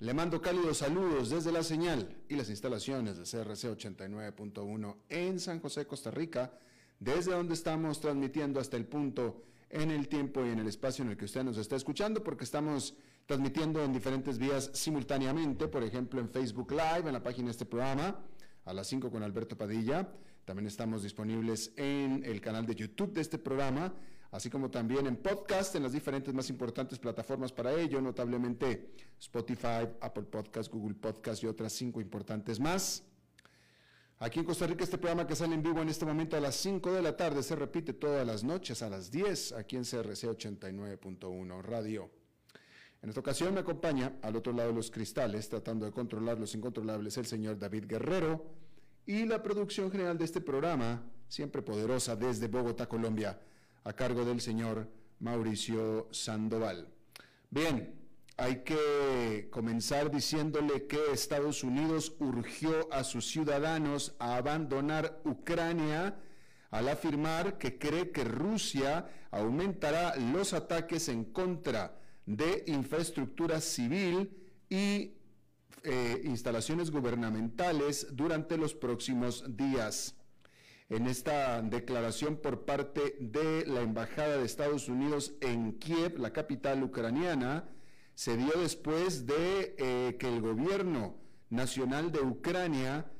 le mando cálidos saludos desde la señal y las instalaciones de CRC 89.1 en San José, Costa Rica, desde donde estamos transmitiendo hasta el punto en el tiempo y en el espacio en el que usted nos está escuchando, porque estamos transmitiendo en diferentes vías simultáneamente, por ejemplo en Facebook Live, en la página de este programa, a las 5 con Alberto Padilla. También estamos disponibles en el canal de YouTube de este programa así como también en podcast en las diferentes más importantes plataformas para ello, notablemente Spotify, Apple Podcast, Google Podcast y otras cinco importantes más. Aquí en Costa Rica este programa que sale en vivo en este momento a las 5 de la tarde se repite todas las noches a las 10 aquí en CRC 89.1 Radio. En esta ocasión me acompaña al otro lado de los cristales, tratando de controlar los incontrolables, el señor David Guerrero y la producción general de este programa, siempre poderosa desde Bogotá, Colombia, a cargo del señor Mauricio Sandoval. Bien, hay que comenzar diciéndole que Estados Unidos urgió a sus ciudadanos a abandonar Ucrania al afirmar que cree que Rusia aumentará los ataques en contra de infraestructura civil y eh, instalaciones gubernamentales durante los próximos días en esta declaración por parte de la Embajada de Estados Unidos en Kiev, la capital ucraniana, se dio después de eh, que el gobierno nacional de Ucrania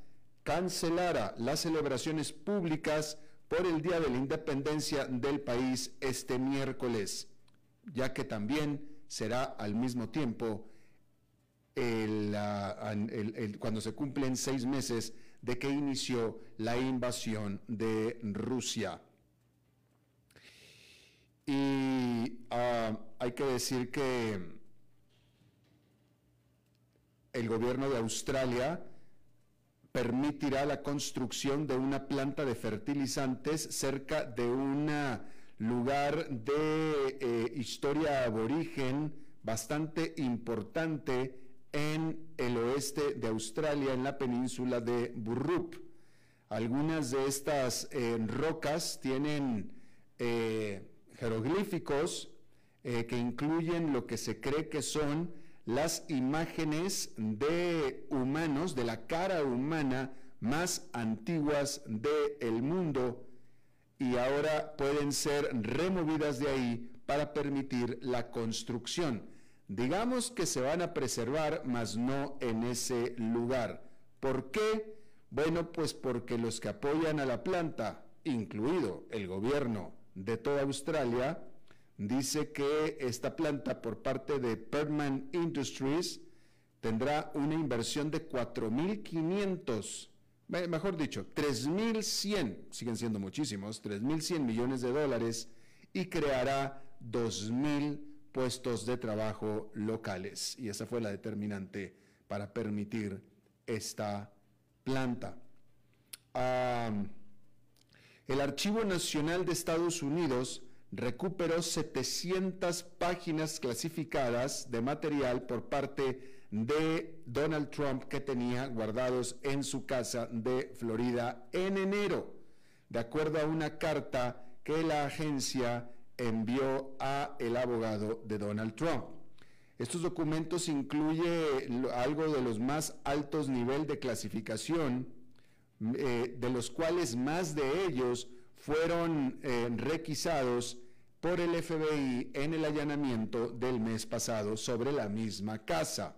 cancelara las celebraciones públicas por el Día de la Independencia del país este miércoles, ya que también será al mismo tiempo cuando se cumplen seis meses de que inició la invasión de Rusia. Y ah, hay que decir que el gobierno de Australia permitirá la construcción de una planta de fertilizantes cerca de un lugar de eh, historia aborigen bastante importante en el oeste de Australia, en la península de Burrup. Algunas de estas eh, rocas tienen eh, jeroglíficos eh, que incluyen lo que se cree que son las imágenes de humanos, de la cara humana más antiguas del mundo y ahora pueden ser removidas de ahí para permitir la construcción digamos que se van a preservar, mas no en ese lugar. ¿Por qué? Bueno, pues porque los que apoyan a la planta, incluido el gobierno de toda Australia, dice que esta planta por parte de Perman Industries tendrá una inversión de 4.500, mejor dicho, 3.100, siguen siendo muchísimos, 3.100 millones de dólares y creará 2.000 puestos de trabajo locales. Y esa fue la determinante para permitir esta planta. el Archivo Nacional de Estados Unidos recuperó 700 páginas clasificadas de material por parte de Donald Trump que tenía guardados en su casa de Florida en enero, de acuerdo a una carta que la agencia envió a el abogado de Donald Trump. Estos documentos incluyen algo de los más altos nivel de clasificación, eh, de los cuales más de ellos fueron eh, requisados por el FBI en el allanamiento del mes pasado sobre la misma casa.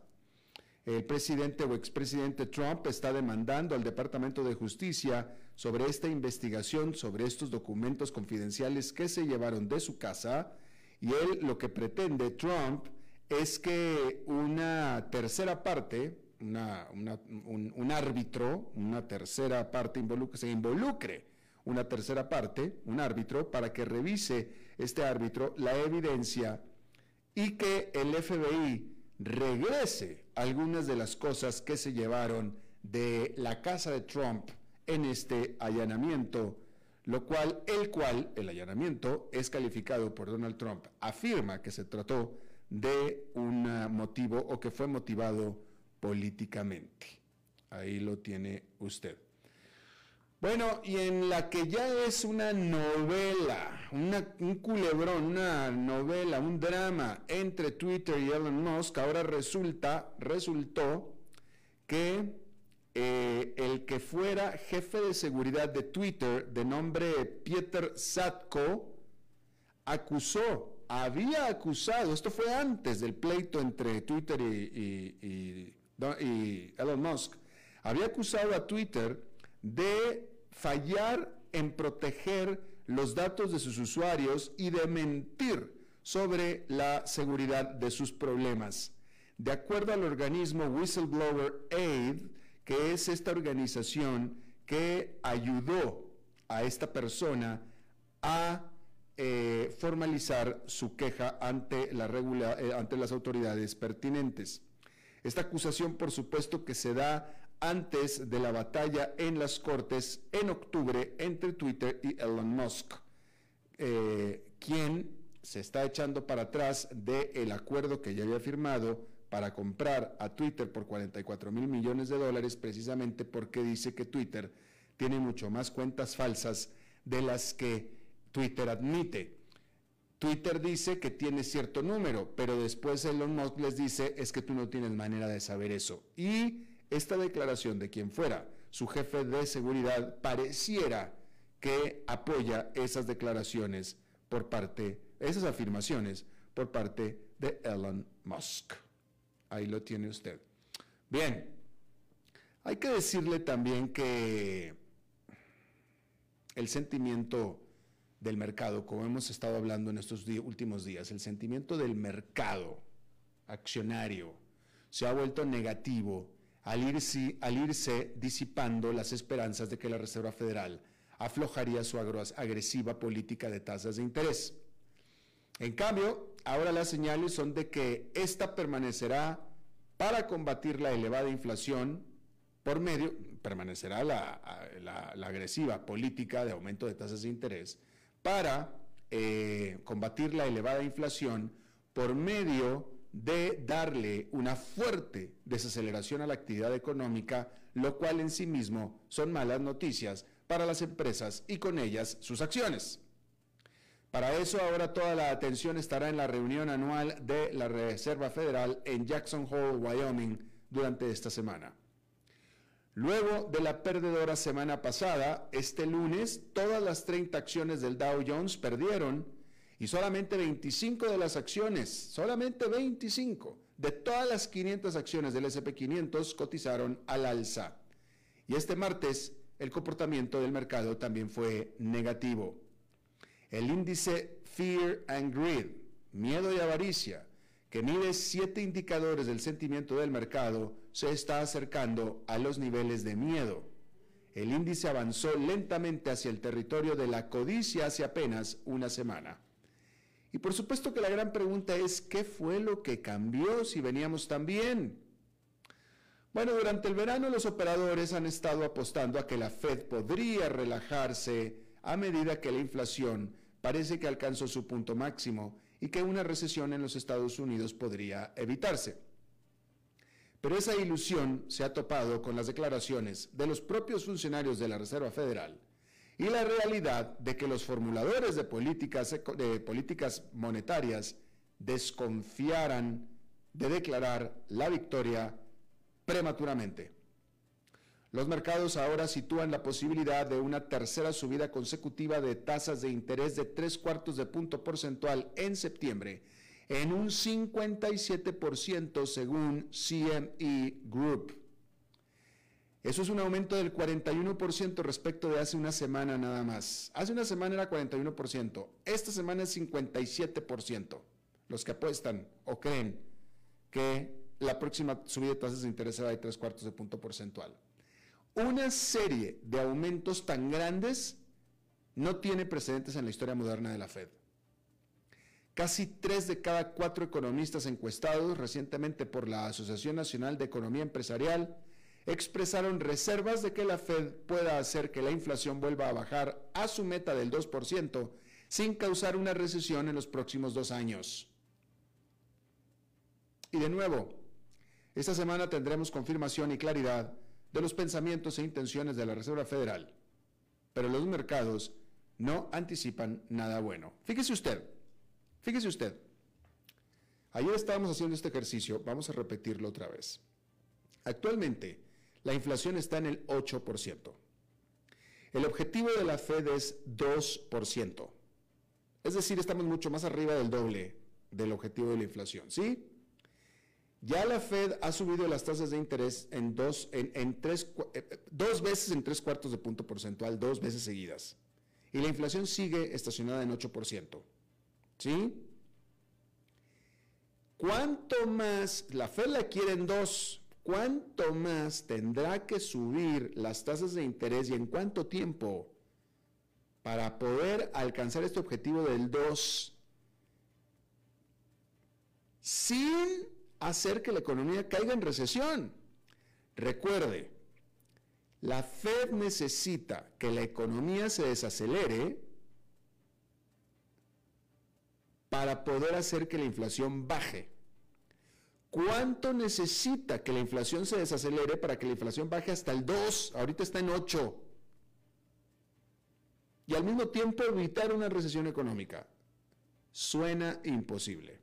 El presidente o expresidente Trump está demandando al Departamento de Justicia sobre esta investigación, sobre estos documentos confidenciales que se llevaron de su casa, y él lo que pretende, Trump, es que una tercera parte, un, árbitro, una tercera parte se involucre una tercera parte, un árbitro, para que revise este árbitro la evidencia y que el FBI regrese algunas de las cosas que se llevaron de la casa de Trump en este allanamiento, lo cual, el cual, el allanamiento, es calificado por Donald Trump, afirma que se trató de un motivo o que fue motivado políticamente. Ahí lo tiene usted. Bueno, y en la que ya es una novela, un culebrón, una novela, un drama entre Twitter y Elon Musk, ahora resulta, resultó que eh, el que fuera jefe de seguridad de Twitter, de nombre Peter Satko, acusó, había acusado, esto fue antes del pleito entre Twitter y Elon Musk, había acusado a Twitter de fallar en proteger los datos de sus usuarios y de mentir sobre la seguridad de sus problemas. De acuerdo al organismo Whistleblower Aid, que es esta organización que ayudó a esta persona a eh, formalizar su queja ante, eh, ante las autoridades pertinentes. Esta acusación, por supuesto, que se da antes de la batalla en las Cortes en octubre entre Twitter y Elon Musk, eh, quien se está echando para atrás del acuerdo que ya había firmado para comprar a Twitter por 44 mil millones de dólares, precisamente porque dice que Twitter tiene mucho más cuentas falsas de las que Twitter admite. Twitter dice que tiene cierto número, pero después Elon Musk les dice es que tú no tienes manera de saber eso. Y esta declaración de quien fuera su jefe de seguridad pareciera que apoya esas declaraciones por parte, esas afirmaciones por parte de Elon Musk. Ahí lo tiene usted. Bien, hay que decirle también que el sentimiento del mercado, como hemos estado hablando en estos últimos días, el sentimiento del mercado accionario se ha vuelto negativo al irse, al irse disipando las esperanzas de que la Reserva Federal aflojaría su agresiva política de tasas de interés. En cambio, ahora las señales son de que esta permanecerá para combatir la elevada inflación por medio, permanecerá la, agresiva política de aumento de tasas de interés para eh, combatir la elevada inflación por medio de darle una fuerte desaceleración a la actividad económica, lo cual en sí mismo son malas noticias para las empresas y con ellas sus acciones. Para eso ahora toda la atención estará en la reunión anual de la Reserva Federal en Jackson Hole, Wyoming, durante esta semana. Luego de la perdedora semana pasada, este lunes todas las 30 acciones del Dow Jones perdieron y solamente 25 de las acciones, solamente 25 de todas las 500 acciones del SP500 cotizaron al alza. Y este martes el comportamiento del mercado también fue negativo. El índice Fear and Greed, miedo y avaricia, que mide siete indicadores del sentimiento del mercado, se está acercando a los niveles de miedo. El índice avanzó lentamente hacia el territorio de la codicia hace apenas una semana. Y por supuesto que la gran pregunta es, ¿qué fue lo que cambió si veníamos tan bien? Bueno, durante el verano los operadores han estado apostando a que la Fed podría relajarse a medida que la inflación parece que alcanzó su punto máximo y que una recesión en los Estados Unidos podría evitarse. Pero esa ilusión se ha topado con las declaraciones de los propios funcionarios de la Reserva Federal y la realidad de que los formuladores de políticas, monetarias desconfiaran de declarar la victoria prematuramente. Los mercados ahora sitúan la posibilidad de una tercera subida consecutiva de tasas de interés de tres cuartos de punto porcentual en septiembre, en un 57% según CME Group. Eso es un aumento del 41% respecto de hace una semana nada más. Hace una semana era 41%, esta semana es 57%. Los que apuestan o creen que la próxima subida de tasas de interés será de tres cuartos de punto porcentual. Una serie de aumentos tan grandes no tiene precedentes en la historia moderna de la Fed. Casi tres de cada cuatro economistas encuestados recientemente por la Asociación Nacional de Economía Empresarial expresaron reservas de que la Fed pueda hacer que la inflación vuelva a bajar a su meta del 2% sin causar una recesión en los próximos dos años. Y de nuevo, esta semana tendremos confirmación y claridad de los pensamientos e intenciones de la Reserva Federal, pero los mercados no anticipan nada bueno. Fíjese usted, fíjese usted, ayer estábamos haciendo este ejercicio, vamos a repetirlo otra vez. Actualmente, la inflación está en el 8%. El objetivo de la Fed es 2%. Es decir, estamos mucho más arriba del doble del objetivo de la inflación, ¿sí? Ya la Fed ha subido las tasas de interés en dos, en, tres, eh, dos veces en tres cuartos de punto porcentual, dos veces seguidas. Y la inflación sigue estacionada en 8%. ¿Sí? ¿Cuánto más? La Fed la quiere en dos. ¿Cuánto más tendrá que subir las tasas de interés y en cuánto tiempo para poder alcanzar este objetivo del 2 sin hacer que la economía caiga en recesión. Recuerde, la Fed necesita que la economía se desacelere para poder hacer que la inflación baje. ¿Cuánto necesita que la inflación se desacelere para que la inflación baje hasta el 2? Ahorita está en 8. Y al mismo tiempo evitar una recesión económica. Suena imposible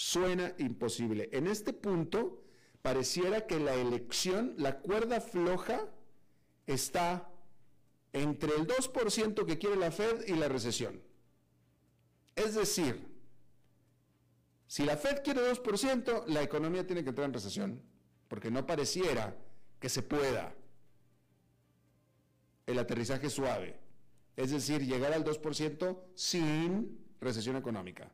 suena imposible. En este punto, pareciera que la elección, la cuerda floja, está entre el 2% que quiere la Fed y la recesión. Es decir, si la Fed quiere 2%, la economía tiene que entrar en recesión, porque no pareciera que se pueda el aterrizaje suave. Es decir, llegar al 2% sin recesión económica.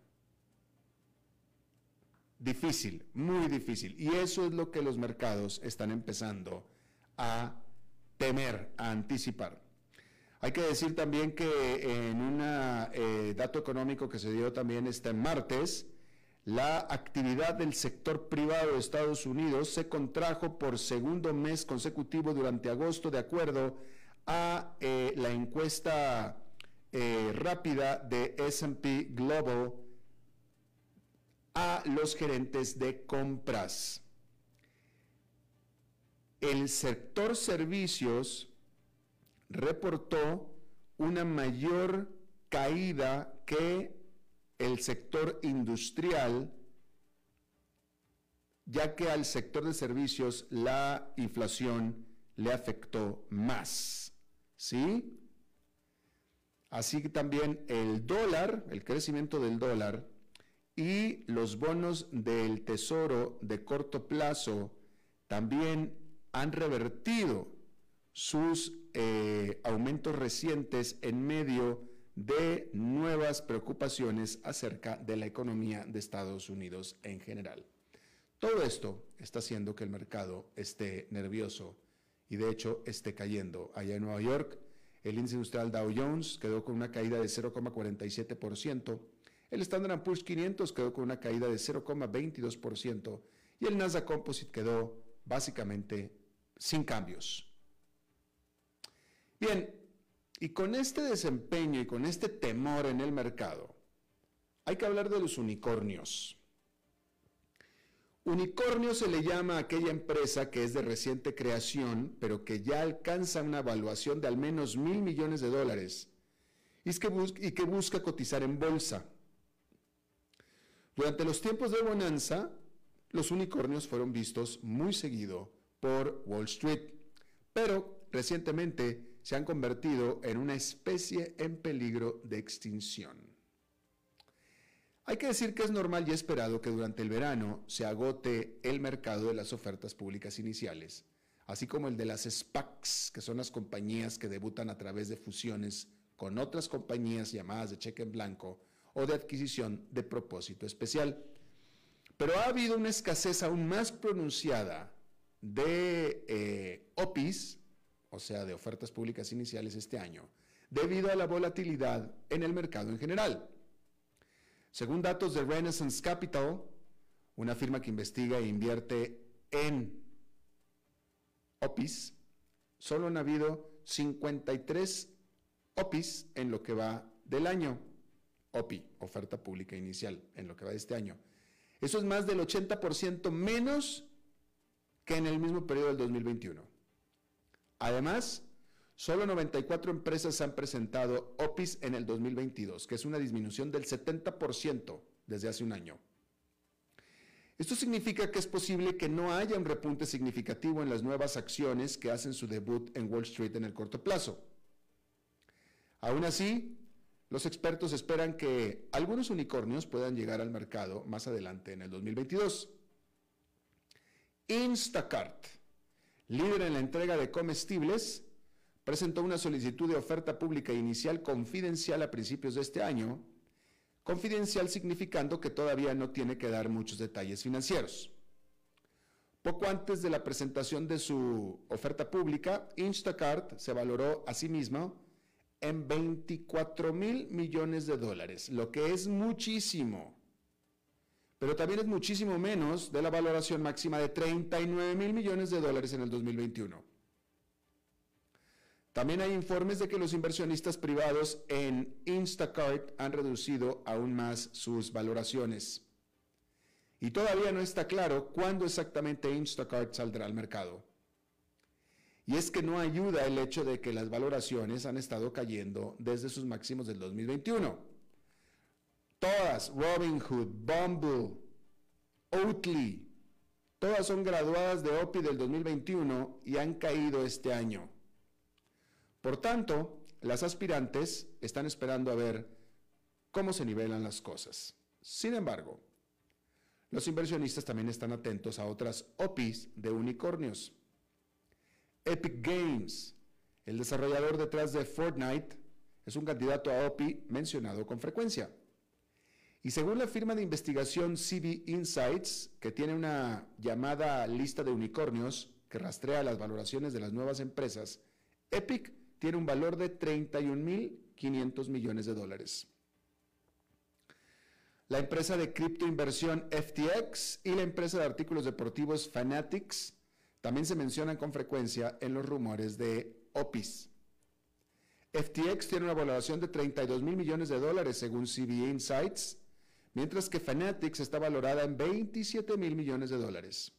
Difícil, muy difícil. Y eso es lo que los mercados están empezando a temer, a anticipar. Hay que decir también que en un eh, dato económico que se dio también este martes, la actividad del sector privado de Estados Unidos se contrajo por segundo mes consecutivo durante agosto, de acuerdo a eh, la encuesta eh, rápida de SP Global a los gerentes de compras. El sector servicios reportó una mayor caída que el sector industrial, ya que al sector de servicios la inflación le afectó más. ¿Sí? Así que también el dólar, el crecimiento del dólar, y los bonos del Tesoro de corto plazo también han revertido sus eh, aumentos recientes en medio de nuevas preocupaciones acerca de la economía de Estados Unidos en general. Todo esto está haciendo que el mercado esté nervioso y de hecho esté cayendo. Allá en Nueva York, el índice industrial Dow Jones quedó con una caída de 0,47%, el Standard Poor's 500 quedó con una caída de 0,22% y el Nasdaq Composite quedó básicamente sin cambios. Bien, y con este desempeño y con este temor en el mercado, hay que hablar de los unicornios. Unicornio se le llama a aquella empresa que es de reciente creación, pero que ya alcanza una evaluación de al menos mil millones de dólares y que, busca cotizar en bolsa. Durante los tiempos de bonanza, los unicornios fueron vistos muy seguido por Wall Street, pero recientemente se han convertido en una especie en peligro de extinción. Hay que decir que es normal y esperado que durante el verano se agote el mercado de las ofertas públicas iniciales, así como el de las SPACs, que son las compañías que debutan a través de fusiones con otras compañías llamadas de cheque en blanco o de adquisición de propósito especial. Pero ha habido una escasez aún más pronunciada de eh, OPIs, o sea, de ofertas públicas iniciales este año, debido a la volatilidad en el mercado en general. Según datos de Renaissance Capital, una firma que investiga e invierte en OPIs, solo han habido 53 OPIs en lo que va del año. OPI, oferta pública inicial, en lo que va de este año. Eso es más del 80% menos que en el mismo periodo del 2021. Además, solo 94 empresas han presentado OPIs en el 2022, que es una disminución del 70% desde hace un año. Esto significa que es posible que no haya un repunte significativo en las nuevas acciones que hacen su debut en Wall Street en el corto plazo. Aún así, los expertos esperan que algunos unicornios puedan llegar al mercado más adelante en el 2022. Instacart, líder en la entrega de comestibles, presentó una solicitud de oferta pública inicial confidencial a principios de este año, confidencial significando que todavía no tiene que dar muchos detalles financieros. Poco antes de la presentación de su oferta pública, Instacart se valoró a sí misma en 24 mil millones de dólares, lo que es muchísimo pero también es muchísimo menos de la valoración máxima de 39 mil millones de dólares en el 2021. También hay informes de que los inversionistas privados en Instacart han reducido aún más sus valoraciones. Y todavía no está claro cuándo exactamente Instacart saldrá al mercado. Y es que no ayuda el hecho de que las valoraciones han estado cayendo desde sus máximos del 2021. Todas, Robinhood, Bumble, Oatly, todas son graduadas de OPI del 2021 y han caído este año. Por tanto, las aspirantes están esperando a ver cómo se nivelan las cosas. Sin embargo, los inversionistas también están atentos a otras OPIs de unicornios. Epic Games, el desarrollador detrás de Fortnite, es un candidato a OPI mencionado con frecuencia. Y según la firma de investigación CB Insights, que tiene una llamada lista de unicornios que rastrea las valoraciones de las nuevas empresas, Epic tiene un valor de 31.500 millones de dólares. La empresa de criptoinversión FTX y la empresa de artículos deportivos Fanatics también se mencionan con frecuencia en los rumores de OPIS. FTX tiene una valoración de 32 mil millones de dólares según CB Insights mientras que Fanatics está valorada en 27 mil millones de dólares.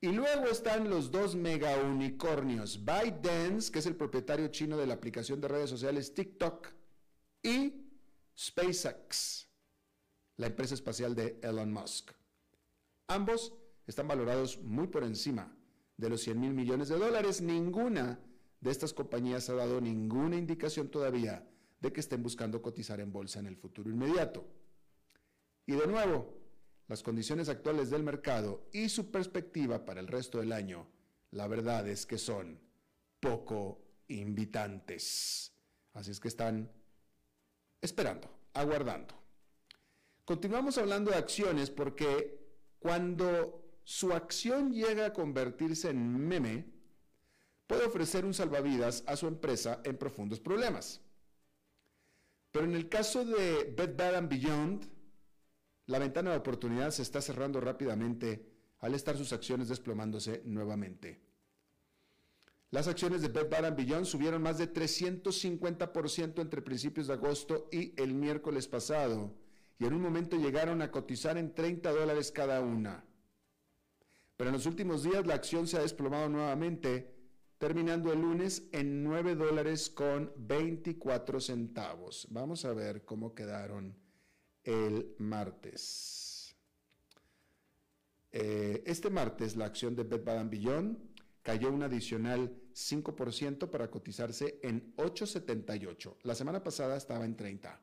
Y luego están los dos mega unicornios, ByteDance, que es el propietario chino de la aplicación de redes sociales TikTok, y SpaceX, la empresa espacial de Elon Musk. Ambos están valorados muy por encima de los 100 mil millones de dólares. Ninguna de estas compañías ha dado ninguna indicación todavía de que estén buscando cotizar en bolsa en el futuro inmediato. Y de nuevo, las condiciones actuales del mercado y su perspectiva para el resto del año, la verdad es que son poco invitantes. Así es que están esperando, aguardando. Continuamos hablando de acciones porque cuando su acción llega a convertirse en meme, puede ofrecer un salvavidas a su empresa en profundos problemas. Pero en el caso de Bed Bath Beyond, la ventana de oportunidad se está cerrando rápidamente al estar sus acciones desplomándose nuevamente. Las acciones de Bed Bath Beyond subieron más de 350% entre principios de agosto y el miércoles pasado, y en un momento llegaron a cotizar en 30 dólares cada una. Pero en los últimos días la acción se ha desplomado nuevamente terminando el lunes en 9 dólares con 24 centavos. Vamos a ver cómo quedaron el martes. Eh, este martes la acción de Bed Bath Beyond cayó un adicional 5% para cotizarse en 8.78. La semana pasada estaba en 30.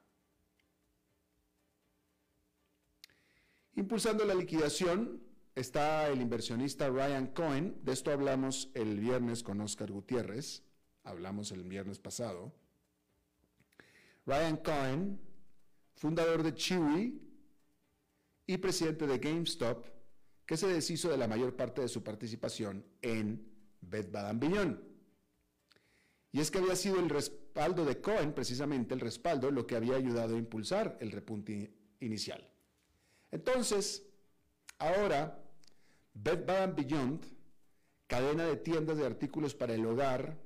Impulsando la liquidación está el inversionista Ryan Cohen. De esto hablamos el viernes con Oscar Gutiérrez. Hablamos el viernes pasado. Ryan Cohen, fundador de Chewy y presidente de GameStop, que se deshizo de la mayor parte de su participación en Bed Bath. Y es que había sido el respaldo de Cohen, precisamente el respaldo, lo que había ayudado a impulsar el repunte inicial. Entonces, ahora, Bed Bath Beyond, cadena de tiendas de artículos para el hogar,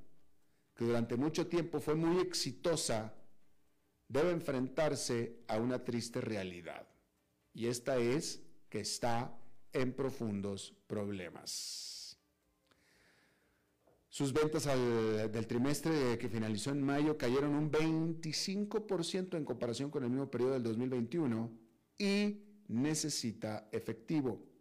que durante mucho tiempo fue muy exitosa, debe enfrentarse a una triste realidad. Y esta es que está en profundos problemas. Sus ventas del trimestre que finalizó en mayo cayeron un 25% en comparación con el mismo periodo del 2021 y necesita efectivo.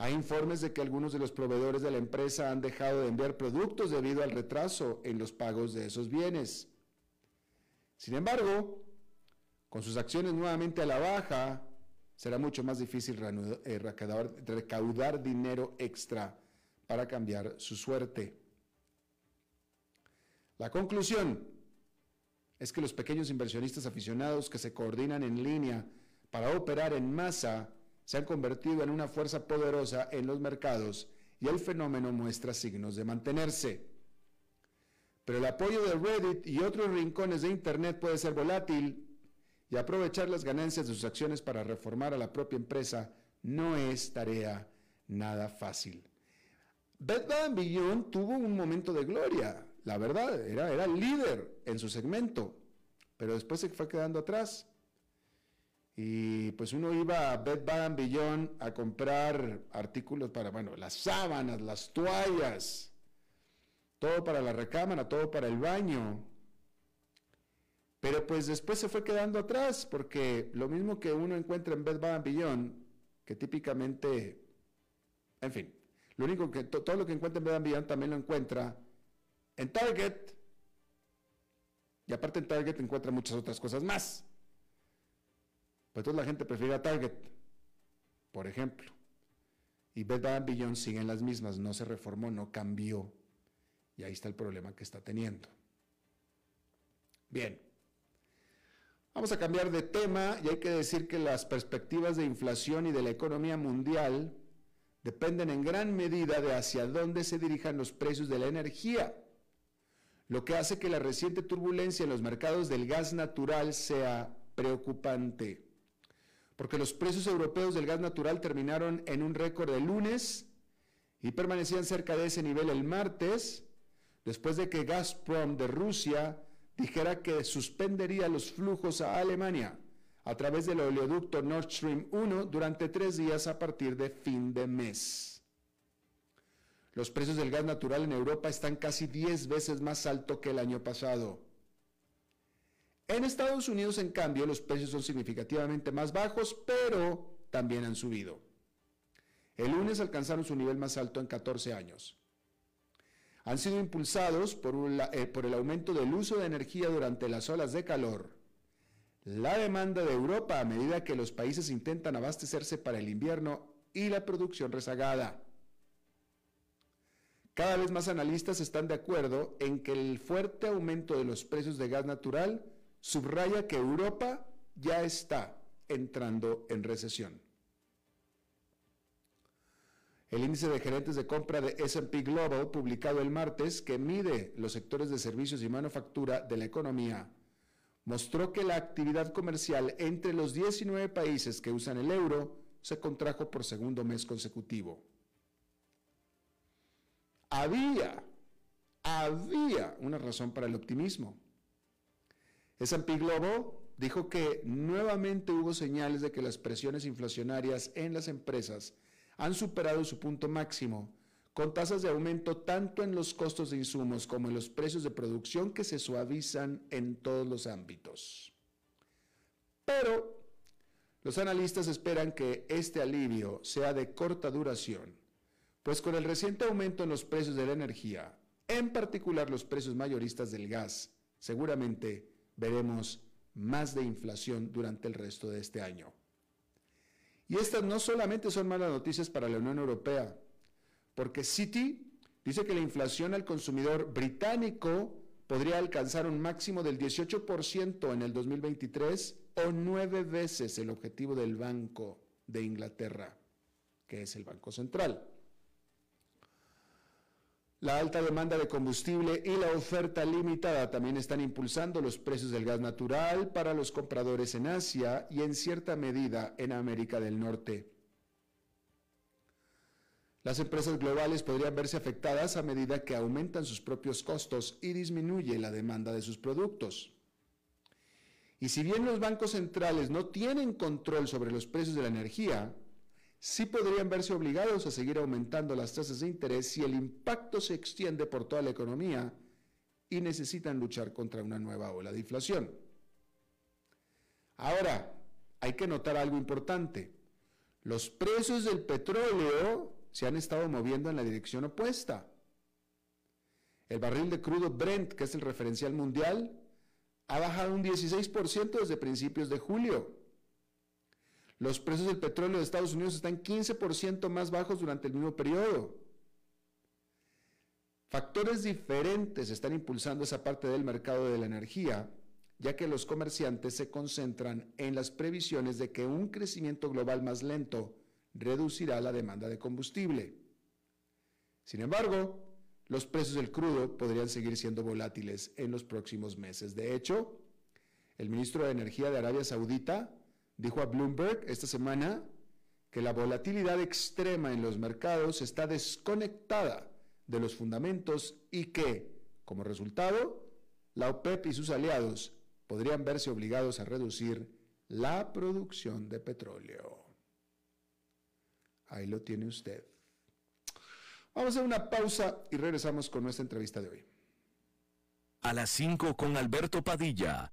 Hay informes de que algunos de los proveedores de la empresa han dejado de enviar productos debido al retraso en los pagos de esos bienes. Sin embargo, con sus acciones nuevamente a la baja, será mucho más difícil eh, recaudar, dinero extra para cambiar su suerte. La conclusión es que los pequeños inversionistas aficionados que se coordinan en línea para operar en masa se han convertido en una fuerza poderosa en los mercados y el fenómeno muestra signos de mantenerse pero el apoyo de Reddit y otros rincones de Internet puede ser volátil y aprovechar las ganancias de sus acciones para reformar a la propia empresa no es tarea nada fácil. Bed Bath Beyond tuvo un momento de gloria, la verdad, era, era líder en su segmento, pero después se fue quedando atrás. Y pues uno iba a Bed Bath Beyond a comprar artículos para, bueno, las sábanas, las toallas, todo para la recámara, todo para el baño. Pero pues después se fue quedando atrás, porque lo mismo que uno encuentra en Bed Bath Beyond, que típicamente, en fin, lo único que todo lo que encuentra en Bed Bath Beyond también lo encuentra en Target. Y aparte en Target encuentra muchas otras cosas más. Pues entonces la gente prefiere a Target, por ejemplo. Y Bed Bath Beyond siguen las mismas, no se reformó, no cambió. Y ahí está el problema que está teniendo. Bien. Vamos a cambiar de tema y hay que decir que las perspectivas de inflación y de la economía mundial dependen en gran medida de hacia dónde se dirijan los precios de la energía, lo que hace que la reciente turbulencia en los mercados del gas natural sea preocupante, porque los precios europeos del gas natural terminaron en un récord el lunes y permanecían cerca de ese nivel el martes, después de que Gazprom de Rusia dijera que suspendería los flujos a Alemania a través del oleoducto Nord Stream 1 durante tres días a partir de fin de mes. Los precios del gas natural en Europa están casi 10 veces más altos que el año pasado. En Estados Unidos, en cambio, los precios son significativamente más bajos, pero también han subido. El lunes alcanzaron su nivel más alto en 14 años han sido impulsados eh, por, el aumento del uso de energía durante las olas de calor, la demanda de Europa a medida que los países intentan abastecerse para el invierno y la producción rezagada. Cada vez más analistas están de acuerdo en que el fuerte aumento de los precios de gas natural subraya que Europa ya está entrando en recesión. El índice de gerentes de compra de SP Global, publicado el martes, que mide los sectores de servicios y manufactura de la economía, mostró que la actividad comercial entre los 19 países que usan el euro se contrajo por segundo mes consecutivo. Había, había una razón para el optimismo. S&P Global dijo que nuevamente hubo señales de que las presiones inflacionarias en las empresas han superado su punto máximo, con tasas de aumento tanto en los costos de insumos como en los precios de producción que se suavizan en todos los ámbitos. Pero Los analistas esperan que este alivio sea de corta duración, pues con el reciente aumento en los precios de la energía, en particular los precios mayoristas del gas, seguramente veremos más de inflación durante el resto de este año. Y estas no solamente son malas noticias para la Unión Europea, porque Citi dice que la inflación al consumidor británico podría alcanzar un máximo del 18% en el 2023 o nueve veces el objetivo del Banco de Inglaterra, que es el Banco Central. La alta demanda de combustible y la oferta limitada también están impulsando los precios del gas natural para los compradores en Asia y en cierta medida en América del Norte. Las empresas globales podrían verse afectadas a medida que aumentan sus propios costos y disminuye la demanda de sus productos. Y si bien los bancos centrales no tienen control sobre los precios de la energía, sí podrían verse obligados a seguir aumentando las tasas de interés si el impacto se extiende por toda la economía y necesitan luchar contra una nueva ola de inflación. Ahora, hay que notar algo importante. Los precios del petróleo se han estado moviendo en la dirección opuesta. El barril de crudo Brent, que es el referencial mundial, ha bajado un 16% desde principios de julio. Los precios del petróleo de Estados Unidos están 15% más bajos durante el mismo periodo. Factores diferentes están impulsando esa parte del mercado de la energía, ya que los comerciantes se concentran en las previsiones de que un crecimiento global más lento reducirá la demanda de combustible. Sin embargo, los precios del crudo podrían seguir siendo volátiles en los próximos meses. De hecho, el ministro de Energía de Arabia Saudita dijo a Bloomberg esta semana que la volatilidad extrema en los mercados está desconectada de los fundamentos y que, como resultado, la OPEP y sus aliados podrían verse obligados a reducir la producción de petróleo. Ahí lo tiene usted. Vamos a una pausa y regresamos con nuestra entrevista de hoy. A las 5 con Alberto Padilla,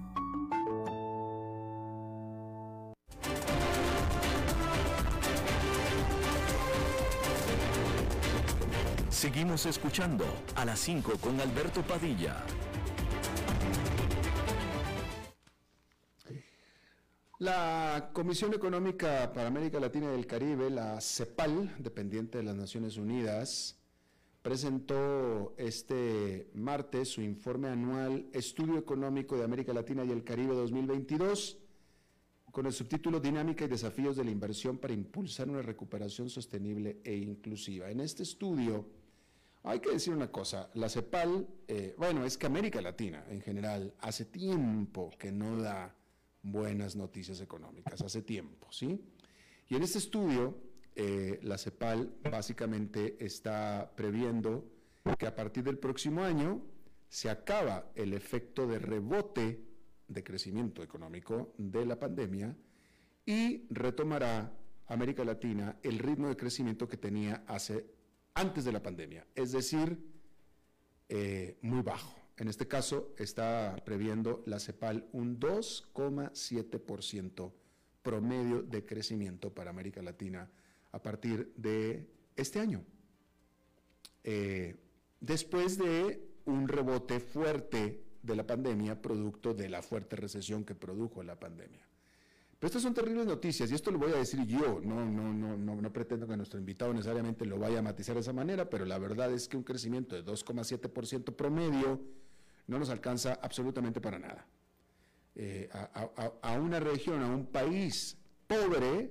Seguimos escuchando a las 5 con Alberto Padilla. La Comisión Económica para América Latina y el Caribe, la CEPAL, dependiente de las Naciones Unidas, presentó este martes su informe anual Estudio Económico de América Latina y el Caribe 2022 con el subtítulo Dinámica y desafíos de la inversión para impulsar una recuperación sostenible e inclusiva. En este estudio, hay que decir una cosa, la CEPAL, eh, bueno, es que América Latina en general hace tiempo que no da buenas noticias económicas, hace tiempo, ¿sí? Y en este estudio, eh, la CEPAL básicamente está previendo que a partir del próximo año se acaba el efecto de rebote de crecimiento económico de la pandemia y retomará América Latina el ritmo de crecimiento que tenía hace antes de la pandemia, es decir, eh, muy bajo. En este caso, está previendo la CEPAL un 2,7% promedio de crecimiento para América Latina a partir de este año. Eh, después de un rebote fuerte de la pandemia, producto de la fuerte recesión que produjo la pandemia. Pero estas son terribles noticias y esto lo voy a decir yo, no, no, no, no, no pretendo que nuestro invitado necesariamente lo vaya a matizar de esa manera, pero la verdad es que un crecimiento de 2,7% promedio no nos alcanza absolutamente para nada. Eh, a, una región, a un país pobre,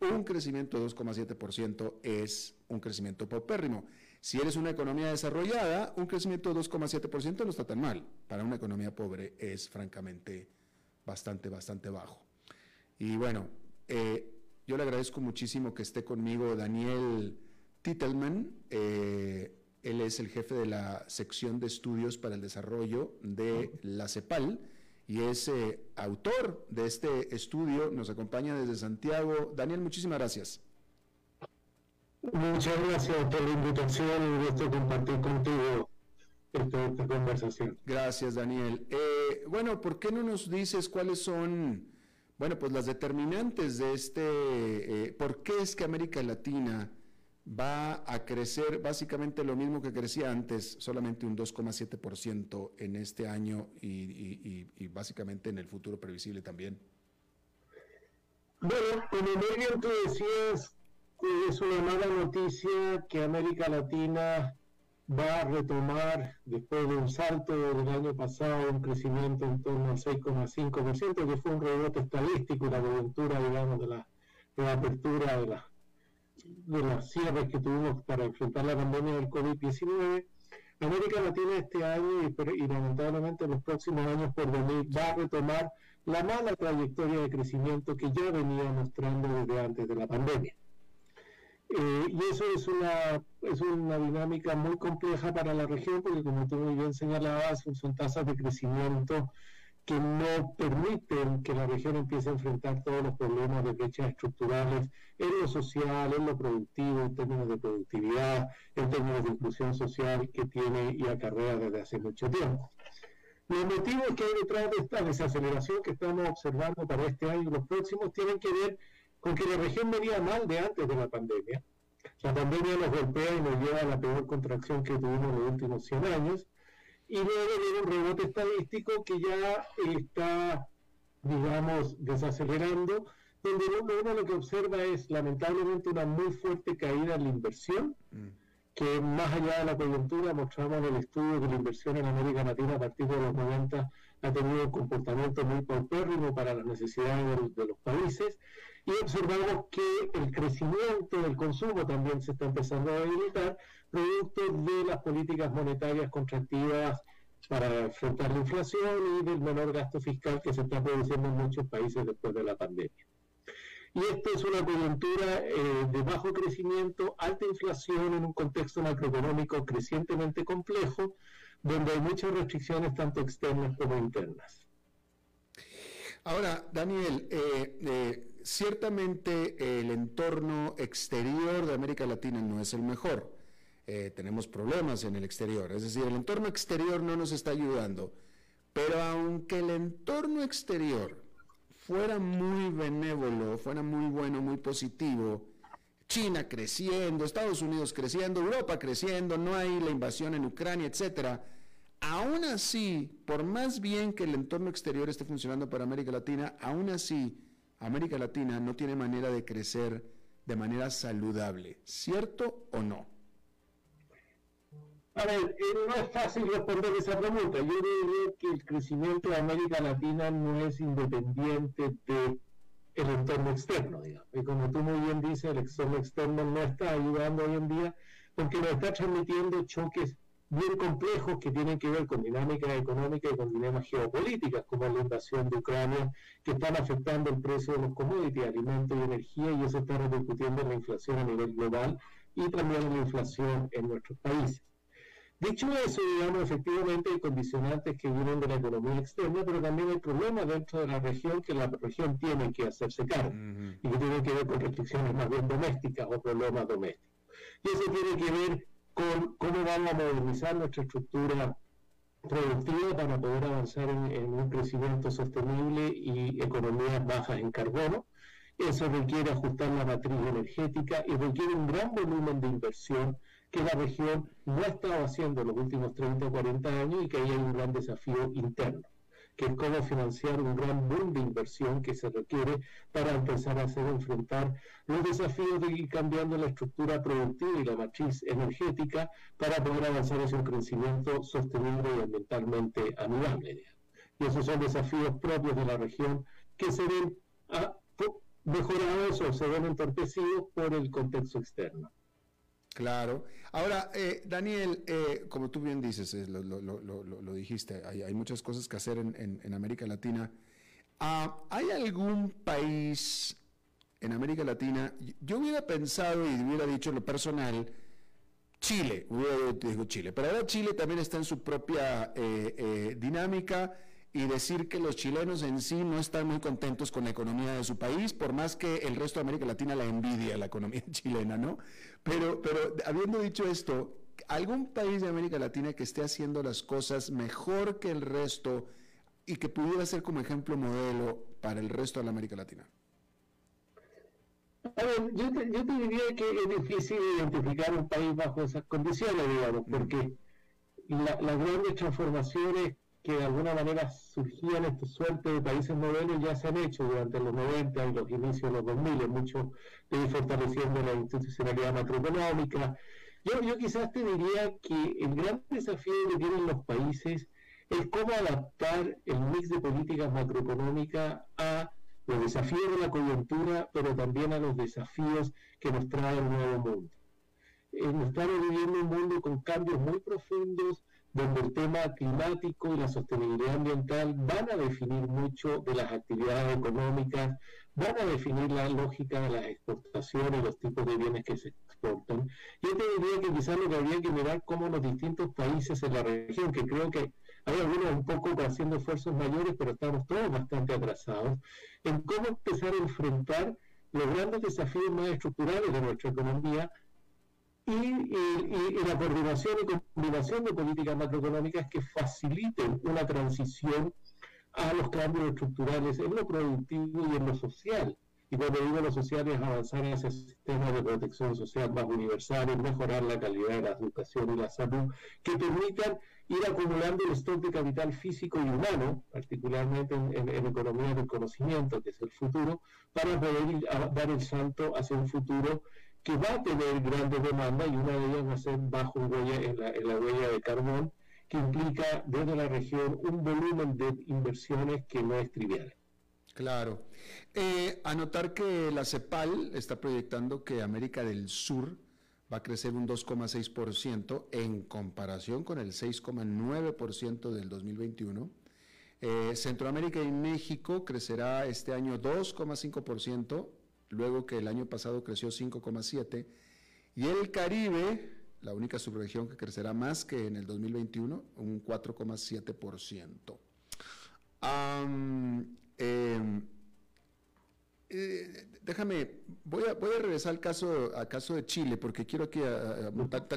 un crecimiento de 2,7% es un crecimiento paupérrimo. Si eres una economía desarrollada, un crecimiento de 2,7% no está tan mal. Para una economía pobre es francamente bastante, bastante bajo. Y bueno, eh, yo le agradezco muchísimo que esté conmigo Daniel Titelman. Eh, él es el jefe de la sección de estudios para el desarrollo de la CEPAL y es eh, autor de este estudio. Nos acompaña desde Santiago. Daniel, muchísimas gracias. Muchas gracias por la invitación y gusto compartir contigo esta, conversación. Gracias, Daniel. Eh, bueno, ¿por qué no nos dices cuáles son, bueno, pues las determinantes de este, eh, por qué es que América Latina va a crecer básicamente lo mismo que crecía antes, solamente un 2,7% en este año y, y, básicamente en el futuro previsible también? Bueno, como bien tú decías, es una mala noticia que América Latina va a retomar después de un salto del año pasado, un crecimiento en torno al 6,5%, que fue un rebote estadístico, la coyuntura, digamos, de la, apertura de, la, de las cierres que tuvimos para enfrentar la pandemia del COVID-19. América Latina este año y, y, lamentablemente en los próximos años por venir va a retomar la mala trayectoria de crecimiento que ya venía mostrando desde antes de la pandemia. Eh, y eso es una, es una dinámica muy compleja para la región, porque como tú muy bien señalabas, son tasas de crecimiento que no permiten que la región empiece a enfrentar todos los problemas de brechas estructurales en lo social, en lo productivo, en términos de productividad, en términos de inclusión social que tiene y acarrea desde hace mucho tiempo. Los motivos que hay detrás de esta desaceleración que estamos observando para este año y los próximos tienen que ver porque la región venía mal de antes de la pandemia. La pandemia nos golpea y nos lleva a la peor contracción que tuvimos en los últimos 100 años. Y luego viene un rebote estadístico que ya está, digamos, desacelerando, donde uno, lo que observa es lamentablemente una muy fuerte caída en la inversión, mm. que más allá de la coyuntura mostramos en el estudio que la inversión en América Latina a partir de los 90 ha tenido un comportamiento muy paupérrimo para las necesidades de los países y observamos que el crecimiento del consumo también se está empezando a debilitar, producto de las políticas monetarias contractivas para enfrentar la inflación y del menor gasto fiscal que se está produciendo en muchos países después de la pandemia. Y esto es una coyuntura eh, de bajo crecimiento, alta inflación en un contexto macroeconómico crecientemente complejo, donde hay muchas restricciones tanto externas como internas. Ahora, Daniel, eh, eh ciertamente el entorno exterior de América Latina no es el mejor. Eh, tenemos problemas en el exterior, es decir, el entorno exterior no nos está ayudando. Pero aunque el entorno exterior fuera muy benévolo, fuera muy bueno, muy positivo, China creciendo, Estados Unidos creciendo, Europa creciendo, no hay la invasión en Ucrania, etcétera. Aún así, por más bien que el entorno exterior esté funcionando para América Latina, aún así América Latina no tiene manera de crecer de manera saludable, ¿cierto o no? A ver, eh, no es fácil responder esa pregunta. Yo diría que el crecimiento de América Latina no es independiente del entorno externo, digamos. Y como tú muy bien dices, el entorno externo no está ayudando hoy en día porque nos está transmitiendo choques bien complejos que tienen que ver con dinámicas económicas y con dinámicas geopolíticas, como la invasión de Ucrania, que están afectando el precio de los commodities, alimentos y energía, y eso está repercutiendo en la inflación a nivel global y también en la inflación en nuestros países. Dicho eso, digamos, efectivamente hay condicionantes que vienen de la economía externa, pero también hay problemas dentro de la región que la región tiene que hacerse cargo y que tienen que ver con restricciones más bien domésticas o problemas domésticos. Y eso tiene que ver con cómo vamos a modernizar nuestra estructura productiva para poder avanzar en, un crecimiento sostenible y economías bajas en carbono. Eso requiere ajustar la matriz energética y requiere un gran volumen de inversión que la región no ha estado haciendo en los últimos 30 o 40 años y que ahí hay un gran desafío interno que es cómo financiar un gran boom de inversión que se requiere para empezar a hacer enfrentar los desafíos de ir cambiando la estructura productiva y la matriz energética para poder avanzar hacia un crecimiento sostenible y ambientalmente amigable. Y esos son desafíos propios de la región que se ven ah, mejorados o se ven entorpecidos por el contexto externo. Claro. Ahora, eh, Daniel, eh, como tú bien dices, eh, lo, dijiste, hay, muchas cosas que hacer en, América Latina. Ah, ¿Hay algún país en América Latina? Yo hubiera pensado y hubiera dicho lo personal, Chile, hubiera dicho Chile, pero ahora Chile también está en su propia dinámica y decir que los chilenos en sí no están muy contentos con la economía de su país, por más que el resto de América Latina la envidia, la economía chilena, ¿no? Pero, pero habiendo dicho esto, ¿algún país de América Latina que esté haciendo las cosas mejor que el resto y que pudiera ser como ejemplo modelo para el resto de la América Latina? A ver, yo te, yo te diría que es difícil identificar un país bajo esas condiciones, digamos, porque la, las grandes transformaciones que de alguna manera surgían esta suerte de países modelos ya se han hecho durante los 90 y los inicios de los 2000, mucho de fortaleciendo la institucionalidad macroeconómica. Yo, quizás te diría que el gran desafío que tienen los países es cómo adaptar el mix de políticas macroeconómicas a los desafíos de la coyuntura, pero también a los desafíos que nos trae el nuevo mundo. Eh, estamos viviendo un mundo con cambios muy profundos, donde el tema climático y la sostenibilidad ambiental van a definir mucho de las actividades económicas, van a definir la lógica de las exportaciones, los tipos de bienes que se exportan. Yo te diría que quizás lo que habría que mirar cómo los distintos países en la región, que creo que hay algunos un poco haciendo esfuerzos mayores, pero estamos todos bastante atrasados, en cómo empezar a enfrentar los grandes desafíos más estructurales de nuestra economía y, la coordinación y combinación de políticas macroeconómicas que faciliten una transición a los cambios estructurales en lo productivo y en lo social. Y cuando digo lo social es avanzar en ese sistema de protección social más universal y mejorar la calidad de la educación y la salud, que permitan ir acumulando el stock de capital físico y humano, particularmente en, en, economía del conocimiento, que es el futuro, para poder dar el salto hacia un futuro que va a tener grandes demandas y una de ellas va a ser bajo huella en la, huella de carbón, que implica desde la región un volumen de inversiones que no es trivial. Claro. Eh, anotar que la CEPAL está proyectando que América del Sur va a crecer un 2,6% en comparación con el 6,9% del 2021. Eh, Centroamérica y México crecerá este año 2,5%, luego que el año pasado creció 5,7%, y el Caribe, la única subregión que crecerá más que en el 2021, un 4,7%. Em, eh, déjame, voy a, voy a regresar al caso, al caso de Chile, porque quiero que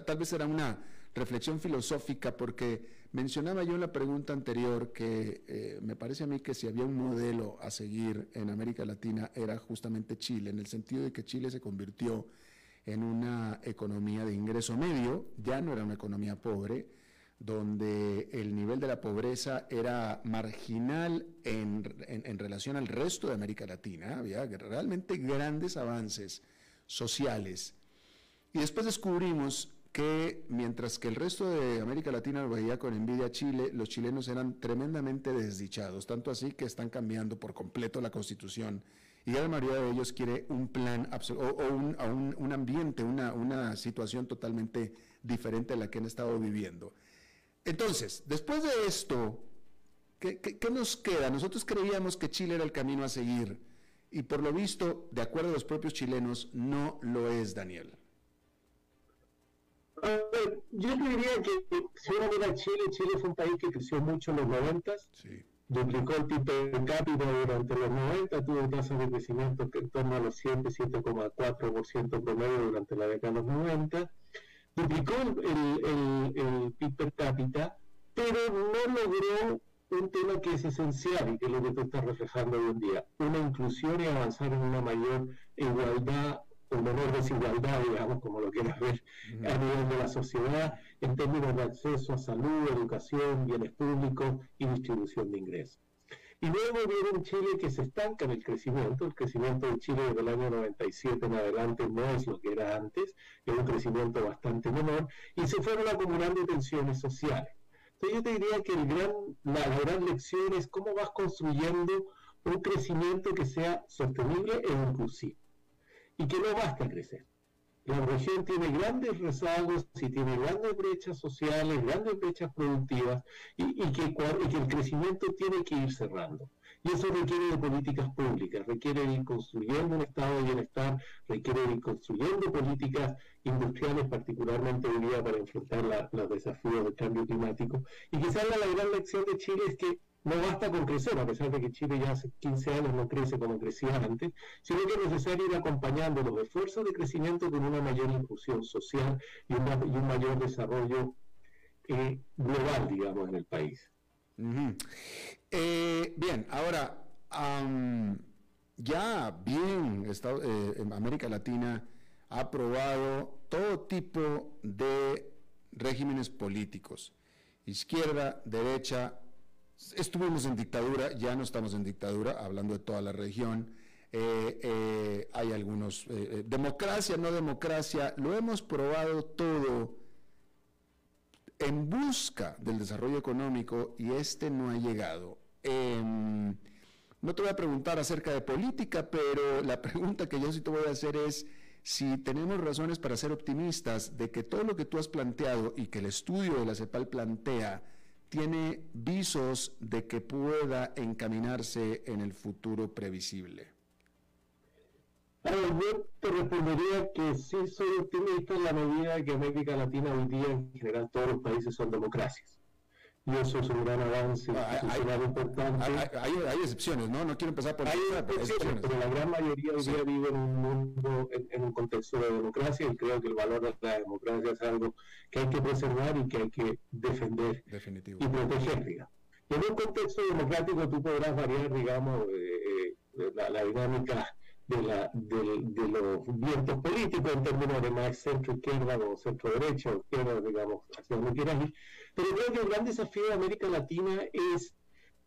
tal vez será una reflexión filosófica, porque Mencionaba yo en la pregunta anterior que eh, me parece a mí que si había un modelo a seguir en América Latina era justamente Chile, en el sentido de que Chile se convirtió en una economía de ingreso medio, ya no era una economía pobre, donde el nivel de la pobreza era marginal en, en relación al resto de América Latina, había realmente grandes avances sociales. Y después descubrimos que mientras que el resto de América Latina lo veía con envidia a Chile, los chilenos eran tremendamente desdichados, tanto así que están cambiando por completo la constitución y la mayoría de ellos quiere un plan o, un, ambiente, una, situación totalmente diferente a la que han estado viviendo. Entonces, después de esto, ¿qué, qué nos queda? Nosotros creíamos que Chile era el camino a seguir y por lo visto, de acuerdo a los propios chilenos, no lo es, Daniel yo diría que si uno mira Chile, Chile fue un país que creció mucho en los 90, duplicó el PIB per cápita durante los 90, tuvo tasas de crecimiento en torno a los 7, 7,4% promedio durante la década de los 90, duplicó el, el, el PIB per cápita, pero no logró un tema que es esencial y que es lo que tú estás reflejando hoy en día, una inclusión y avanzar en una mayor igualdad o menor desigualdad, digamos, como lo quieras ver, a nivel de la sociedad, en términos de acceso a salud, educación, bienes públicos y distribución de ingresos. Y luego viene un Chile que se estanca en el crecimiento. El crecimiento de Chile desde el año 97 en adelante no es lo que era antes, es un crecimiento bastante menor, y se fueron acumulando tensiones sociales. Entonces yo te diría que el gran, la, la gran lección es cómo vas construyendo un crecimiento que sea sostenible e inclusivo y que no basta crecer. La región tiene grandes rezagos y tiene grandes brechas sociales, grandes brechas productivas y, que, el crecimiento tiene que ir cerrando. Y eso requiere de políticas públicas, requiere ir construyendo un estado de bienestar, requiere ir construyendo políticas industriales, particularmente hoy día para enfrentar los desafíos del cambio climático. Y quizás la gran lección de Chile es que no basta con crecer, a pesar de que Chile ya hace 15 años no crece como crecía antes, sino que es necesario ir acompañando los esfuerzos de crecimiento con una mayor inclusión social y, un mayor desarrollo eh, global, digamos, en el país. Eh, bien, ahora, ya bien eh, en América Latina ha aprobado todo tipo de regímenes políticos, izquierda, derecha, estuvimos en dictadura, ya no estamos en dictadura, hablando de toda la región. Eh, eh, hay algunos, eh, democracia, no democracia, lo hemos probado todo en busca del desarrollo económico y este no ha llegado. Em, no te voy a preguntar acerca de política, pero la pregunta que yo sí te voy a hacer es si tenemos razones para ser optimistas de que todo lo que tú has planteado y que el estudio de la CEPAL plantea, tiene visos de que pueda encaminarse en el futuro previsible? yo te respondería que sí soy optimista en la medida que América Latina hoy día en general todos los países son democracias y eso es un gran avance ah, hay, importante. Hay, excepciones, ¿no? No quiero empezar por... Hay excepciones, pero la gran mayoría hoy día vive en un mundo, en, un contexto de democracia y creo que el valor de la democracia es algo que hay que preservar y que hay que defender y proteger, digamos. En un contexto democrático tú podrás variar, digamos, eh, eh, la, dinámica de, la, de, de, los vientos políticos en términos de más centro-izquierda o centro-derecha o izquierda, digamos, hacia donde quieras ir pero creo que el gran desafío de América Latina es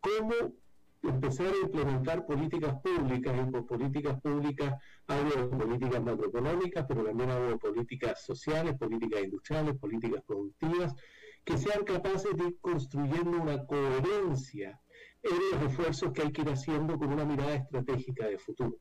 cómo empezar a implementar políticas públicas, y por políticas públicas hablo de políticas macroeconómicas, pero también hablo de políticas sociales, políticas industriales, políticas productivas, que sean capaces de ir construyendo una coherencia en los esfuerzos que hay que ir haciendo con una mirada estratégica de futuro.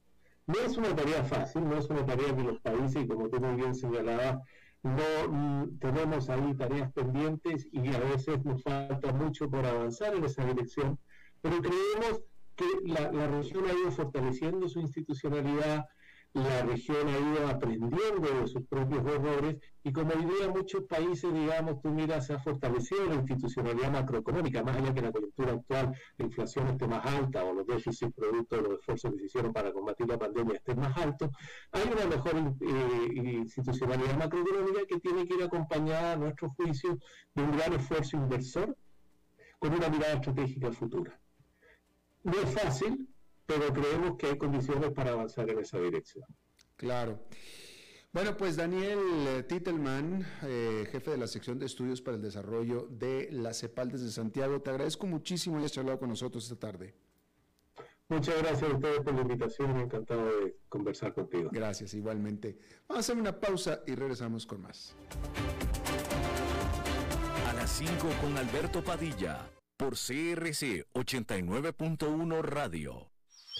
No es una tarea fácil, no es una tarea que los países, como tú muy bien señalabas, no mm, tenemos ahí tareas pendientes y a veces nos falta mucho por avanzar en esa dirección, pero creemos que la, la región ha ido fortaleciendo su institucionalidad, la región ha ido aprendiendo de sus propios errores y como hoy día muchos países, digamos, tú miras, se ha fortalecido la institucionalidad macroeconómica, más allá que la coyuntura actual, la inflación esté más alta o los déficits producto de los esfuerzos que hicieron para combatir la pandemia estén más altos, hay una mejor eh, institucionalidad macroeconómica que tiene que ir acompañada, a nuestro juicio, de un gran esfuerzo inversor con una mirada estratégica futura. No es fácil, pero creemos que hay condiciones para avanzar en esa dirección. Claro. Bueno, pues Daniel eh, Titelman, eh, jefe de la sección de estudios para el desarrollo de la CEPAL desde Santiago, te agradezco muchísimo y has charlado con nosotros esta tarde. Muchas gracias a ustedes por la invitación, encantado de conversar contigo. Gracias, igualmente. Vamos a hacer una pausa y regresamos con más. A las 5 con Alberto Padilla, por CRC 89.1 Radio.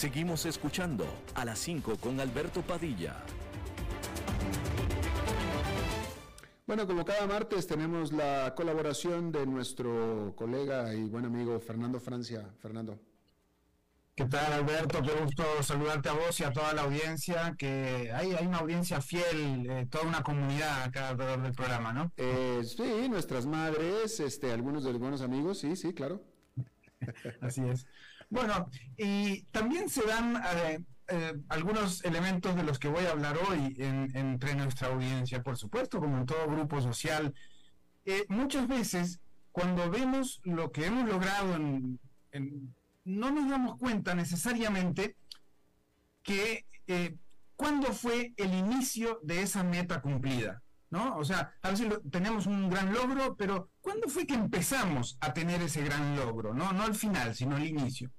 Seguimos escuchando a las 5 con Alberto Padilla. Bueno, como cada martes tenemos la colaboración de nuestro colega y buen amigo Fernando Francia. Fernando. ¿Qué tal, Alberto? Qué gusto saludarte a vos y a toda la audiencia, que hay, hay una audiencia fiel, eh, toda una comunidad acá alrededor del programa, ¿no? Eh, sí, nuestras madres, este, algunos de los buenos amigos, sí, sí, claro. Así es. Bueno, y también se dan eh, eh, algunos elementos de los que voy a hablar hoy entre nuestra audiencia, por supuesto, como en todo grupo social. Eh, muchas veces, cuando vemos lo que hemos logrado, no nos damos cuenta necesariamente que cuándo fue el inicio de esa meta cumplida. ¿no? O sea, a veces tenemos un gran logro, pero ¿cuándo fue que empezamos a tener ese gran logro? No, no al final, sino al inicio.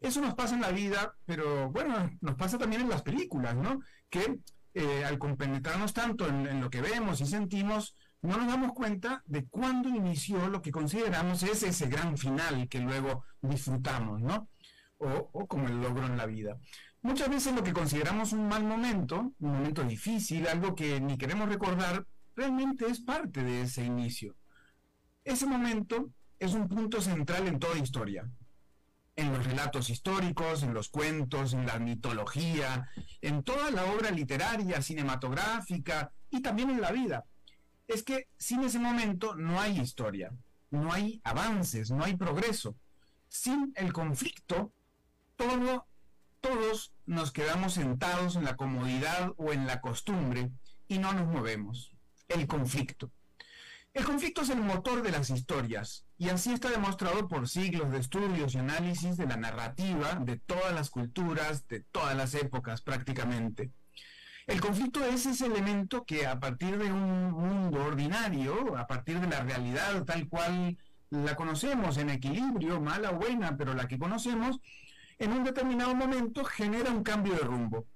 Eso nos pasa en la vida, pero bueno, nos pasa también en las películas, ¿no? Que eh, al compenetrarnos tanto en, lo que vemos y sentimos, no nos damos cuenta de cuándo inició lo que consideramos es ese gran final que luego disfrutamos, ¿no? O, o como el logro en la vida. Muchas veces lo que consideramos un mal momento, un momento difícil, algo que ni queremos recordar, realmente es parte de ese inicio. Ese momento es un punto central en toda historia en los relatos históricos, en los cuentos, en la mitología, en toda la obra literaria, cinematográfica y también en la vida. Es que sin ese momento no hay historia, no hay avances, no hay progreso. Sin el conflicto, todo, todos nos quedamos sentados en la comodidad o en la costumbre y no nos movemos. El conflicto. El conflicto es el motor de las historias y así está demostrado por siglos de estudios y análisis de la narrativa de todas las culturas, de todas las épocas prácticamente. El conflicto es ese elemento que a partir de un mundo ordinario, a partir de la realidad tal cual la conocemos en equilibrio, mala o buena, pero la que conocemos, en un determinado momento genera un cambio de rumbo.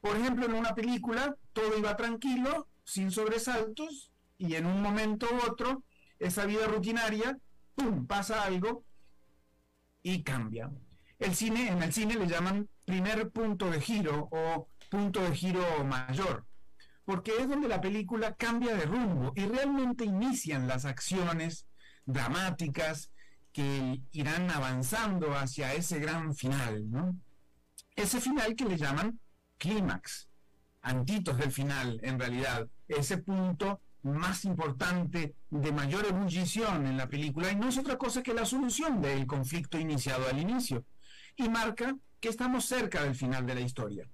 Por ejemplo, en una película todo iba tranquilo, sin sobresaltos, y en un momento u otro, esa vida rutinaria, ¡pum!, pasa algo y cambia. El cine, en el cine le llaman primer punto de giro o punto de giro mayor, porque es donde la película cambia de rumbo y realmente inician las acciones dramáticas que irán avanzando hacia ese gran final, ¿no? Ese final que le llaman clímax, antitos del final, en realidad, ese punto más importante, de mayor ebullición en la película, y no es otra cosa que la solución del conflicto iniciado al inicio, y marca que estamos cerca del final de la historia.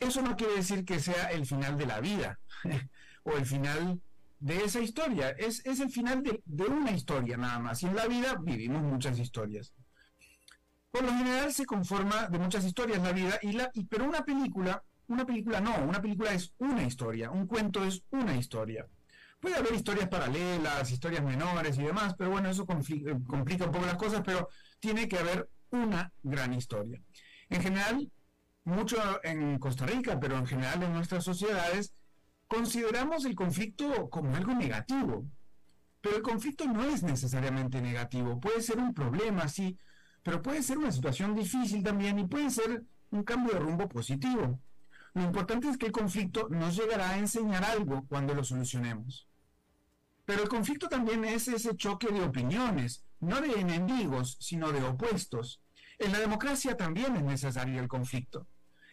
Eso no quiere decir que sea el final de la vida, o el final de esa historia, es, es el final de, de, una historia nada más, y en la vida vivimos muchas historias. Por lo general se conforma de muchas historias la vida, y la, y, pero una película una película no, una película es una historia, un cuento es una historia. Puede haber historias paralelas, historias menores y demás, pero bueno, eso eh, complica un poco las cosas, pero tiene que haber una gran historia. En general, mucho en Costa Rica, pero en general en nuestras sociedades, consideramos el conflicto como algo negativo. Pero el conflicto no es necesariamente negativo, puede ser un problema, sí, pero puede ser una situación difícil también y puede ser un cambio de rumbo positivo. Lo importante es que el conflicto nos llegará a enseñar algo cuando lo solucionemos. Pero el conflicto también es ese choque de opiniones, no de enemigos, sino de opuestos. En la democracia también es necesario el conflicto.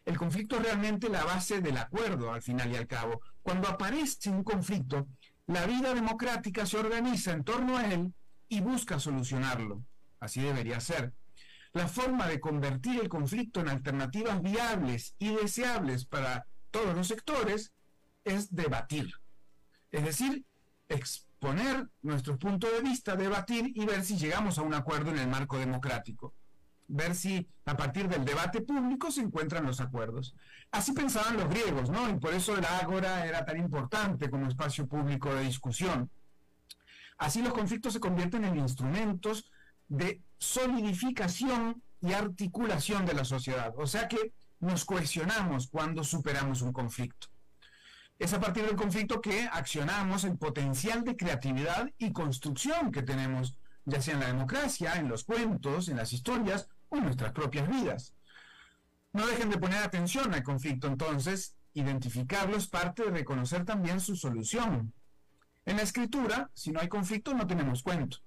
El conflicto es realmente la base del acuerdo, al final y al cabo. Cuando aparece un conflicto, la vida democrática se organiza en torno a él y busca solucionarlo. Así debería ser. La forma de convertir el conflicto en alternativas viables y deseables para todos los sectores es debatir. Es decir, exponer nuestro punto de vista, debatir y ver si llegamos a un acuerdo en el marco democrático. Ver si a partir del debate público se encuentran los acuerdos. Así pensaban los griegos, ¿no? Y por eso el ágora era tan importante como espacio público de discusión. Así los conflictos se convierten en instrumentos de solidificación y articulación de la sociedad. O sea que nos cohesionamos cuando superamos un conflicto. Es a partir del conflicto que accionamos el potencial de creatividad y construcción que tenemos, ya sea en la democracia, en los cuentos, en las historias o en nuestras propias vidas. No dejen de poner atención al conflicto entonces, identificarlo es parte de reconocer también su solución. En la escritura, si no hay conflicto, no tenemos cuento.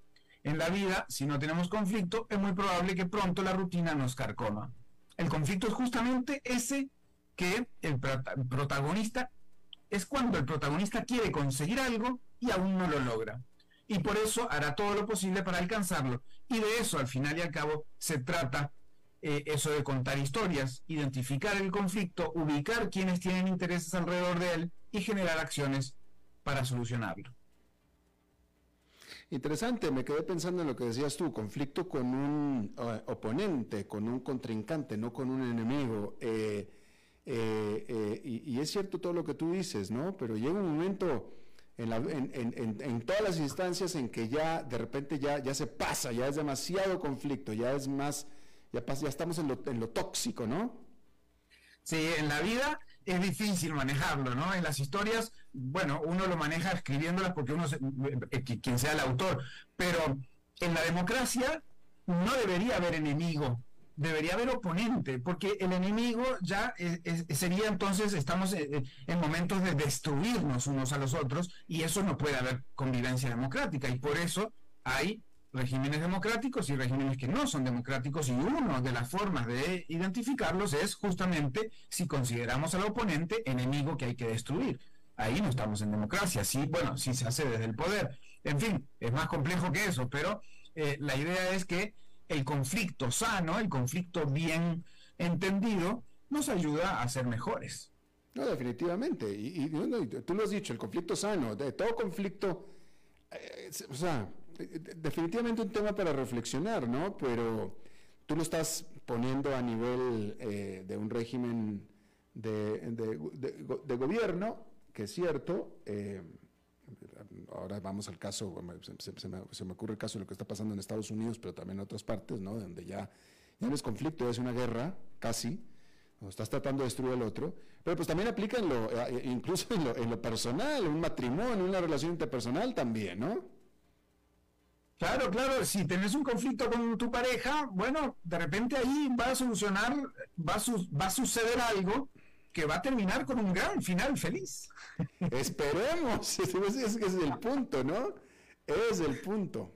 En la vida, si no tenemos conflicto, es muy probable que pronto la rutina nos carcoma. El conflicto es justamente ese que el protagonista es cuando el protagonista quiere conseguir algo y aún no lo logra. Y por eso hará todo lo posible para alcanzarlo. Y de eso, al final y al cabo, se trata eh, eso de contar historias, identificar el conflicto, ubicar quienes tienen intereses alrededor de él y generar acciones para solucionarlo. Interesante, me quedé pensando en lo que decías tú, conflicto con un eh, oponente, con un contrincante, no con un enemigo. Eh, eh, eh, y, es cierto todo lo que tú dices, ¿no? Pero llega un momento en, todas las instancias en que ya de repente ya, ya se pasa, ya es demasiado conflicto, ya es más, ya, ya estamos en lo, en lo tóxico, ¿no? Sí, en la vida es difícil manejarlo, ¿no? En las historias, bueno, uno lo maneja escribiéndolas porque uno, eh, quien sea el autor, pero en la democracia no debería haber enemigo, debería haber oponente, porque el enemigo ya sería entonces, estamos en momentos de destruirnos unos a los otros y eso no puede haber convivencia democrática y por eso hay regímenes democráticos y regímenes que no son democráticos y una de las formas de identificarlos es justamente si consideramos al oponente enemigo que hay que destruir. Ahí no estamos en democracia, sí, bueno, sí se hace desde el poder. En fin, es más complejo que eso, pero eh, la idea es que el conflicto sano, el conflicto bien entendido, nos ayuda a ser mejores. No, definitivamente. Y, tú lo has dicho, el conflicto sano, de todo conflicto, eh, o sea, definitivamente un tema para reflexionar, ¿no? Pero tú lo estás poniendo a nivel eh, de un régimen de, gobierno, que es cierto, eh, ahora vamos al caso, se, me, ocurre el caso de lo que está pasando en Estados Unidos, pero también en otras partes, ¿no? Donde ya, ya no es conflicto, es una guerra, casi, o estás tratando de destruir al otro, pero pues también aplica en lo, eh, incluso en lo, en lo personal, un matrimonio, una relación interpersonal también, ¿no? Claro, claro, si tenés un conflicto con tu pareja, bueno, de repente ahí va a solucionar, va va a suceder algo que va a terminar con un gran final feliz. Esperemos, ese es, el punto, ¿no? Es el punto.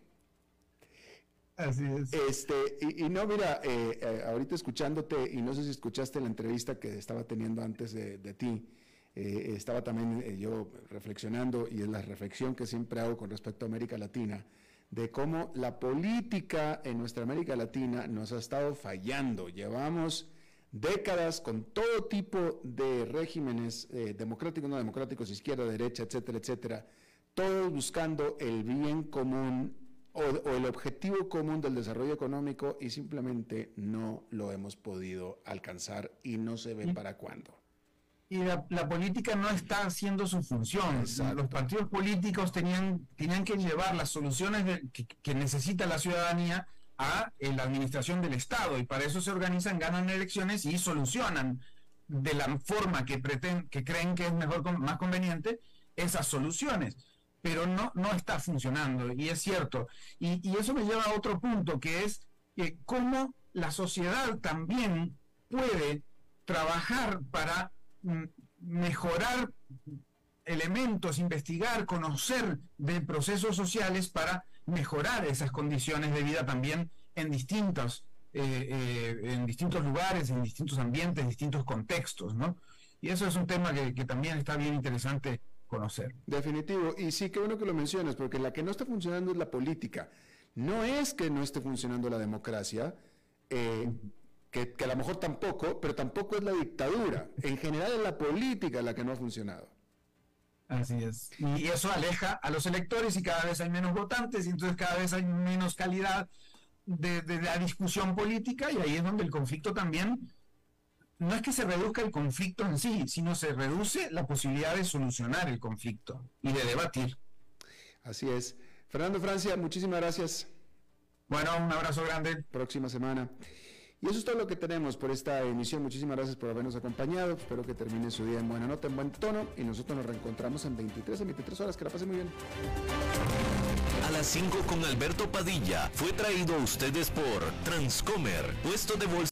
Así es. Este, y, no, mira, eh, eh, ahorita escuchándote, y no sé si escuchaste la entrevista que estaba teniendo antes de, ti, eh, estaba también yo reflexionando, y es la reflexión que siempre hago con respecto a América Latina, de cómo la política en nuestra América Latina nos ha estado fallando. Llevamos décadas con todo tipo de regímenes eh, democráticos, no democráticos, izquierda, derecha, etcétera, etcétera, todos buscando el bien común o, el objetivo común del desarrollo económico y simplemente no lo hemos podido alcanzar y no se ve para cuándo. Y la, política no está haciendo su función. Los partidos políticos tenían, tenían que llevar las soluciones que necesita la ciudadanía a eh, la administración del Estado y para eso se organizan, ganan elecciones y solucionan de la forma que, pretenden, que creen que es mejor, más conveniente esas soluciones. Pero no, no está funcionando y es cierto. Y, eso me lleva a otro punto que es que cómo la sociedad también puede trabajar para mejorar elementos, investigar, conocer de procesos sociales para mejorar esas condiciones de vida también en distintos, eh, eh, en distintos lugares, en distintos ambientes, en distintos contextos, ¿no? Y eso es un tema que, también está bien interesante conocer. Definitivo. Y sí, qué bueno que lo mencionas, porque la que no está funcionando es la política. No es que no esté funcionando la democracia, eh, que, que a lo mejor tampoco, pero tampoco es la dictadura. En general es la política la que no ha funcionado. Así es. Y eso aleja a los electores y cada vez hay menos votantes y entonces cada vez hay menos calidad de, de la discusión política y ahí es donde el conflicto también, no es que se reduzca el conflicto en sí, sino se reduce la posibilidad de solucionar el conflicto y de debatir. Así es. Fernando Francia, muchísimas gracias. Bueno, un abrazo grande. Próxima semana. Y eso es todo lo que tenemos por esta emisión. Muchísimas gracias por habernos acompañado. Espero que termine su día en buena nota, en buen tono. Y nosotros nos reencontramos en 23 a 23 horas. Que la pasen muy bien. A las 5 con Alberto Padilla fue traído a ustedes por Transcomer, puesto de bolsa.